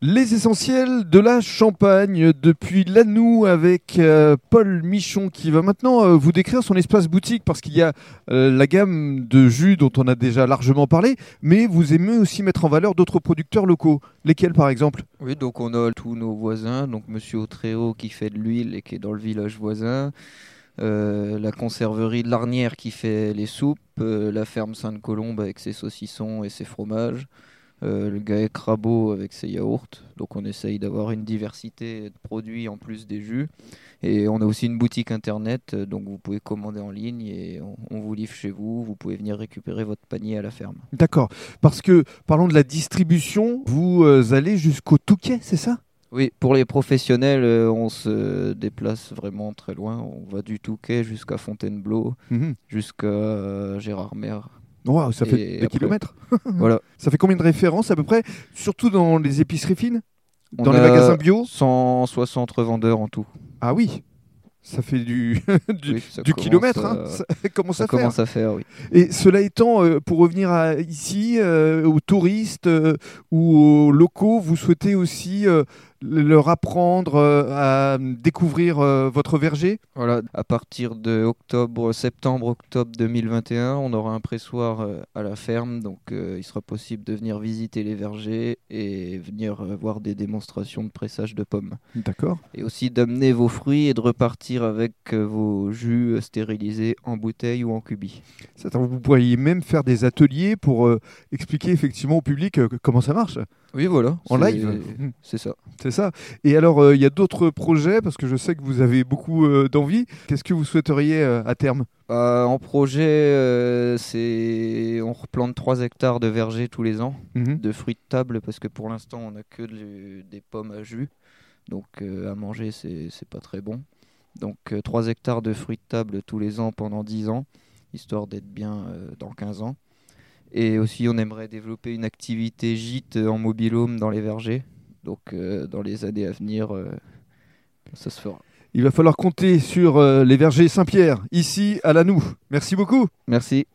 Les essentiels de la Champagne depuis Lanou avec euh, Paul Michon qui va maintenant euh, vous décrire son espace boutique parce qu'il y a euh, la gamme de jus dont on a déjà largement parlé, mais vous aimez aussi mettre en valeur d'autres producteurs locaux. Lesquels par exemple? Oui, donc on a tous nos voisins, donc Monsieur Autréau qui fait de l'huile et qui est dans le village voisin, la conserverie de l'Arnière qui fait les soupes, la ferme Sainte-Colombe avec ses saucissons et ses fromages. Euh, le GAEC Rabot avec ses yaourts. Donc on essaye d'avoir une diversité de produits en plus des jus. Et on a aussi une boutique internet, euh, donc vous pouvez commander en ligne et on, vous livre chez vous. Vous pouvez venir récupérer votre panier à la ferme. D'accord. Parce que, parlons de la distribution, vous euh, allez jusqu'au Touquet, c'est ça? Oui, pour les professionnels, on se déplace vraiment très loin. On va du Touquet jusqu'à Fontainebleau, mhm. jusqu'à Gérardmer, ça fait des kilomètres. voilà. Ça fait combien de références à peu près Surtout dans les épiceries fines? Dans les magasins bio? 160 revendeurs en tout. Ah oui ça fait du, du, kilomètre, hein. ça, commence, ça à, commence faire. à faire. Oui. Et cela étant, euh, pour revenir à, ici, euh, aux touristes euh, ou aux locaux, vous souhaitez aussi leur apprendre euh, à découvrir euh, votre verger Voilà, à partir de octobre, septembre, octobre 2021, on aura un pressoir euh, à la ferme, donc il sera possible de venir visiter les vergers et venir voir des démonstrations de pressage de pommes. D'accord. Et aussi d'amener vos fruits et de repartir avec vos jus stérilisés en bouteille ou en cubis. Vous pourriez même faire des ateliers pour expliquer effectivement au public comment ça marche. Oui, voilà. En live C'est ça. C'est ça. Et alors, euh, il y a d'autres projets, parce que je sais que vous avez beaucoup euh, d'envie. Qu'est-ce que vous souhaiteriez euh, à terme? En projet, c'est on replante 3 hectares de vergers tous les ans, mhm. de fruits de table, parce que pour l'instant, on n'a que des pommes à jus. Donc, à manger, c'est pas très bon. Donc, 3 hectares de fruits de table tous les ans pendant 10 ans, histoire d'être bien dans 15 ans. Et aussi, on aimerait développer une activité gîte en mobilhome dans les vergers. Donc, euh, dans les années à venir, euh, ça se fera. Il va falloir compter sur euh, les vergers Saint-Pierre, ici à la Noue. Merci beaucoup. Merci.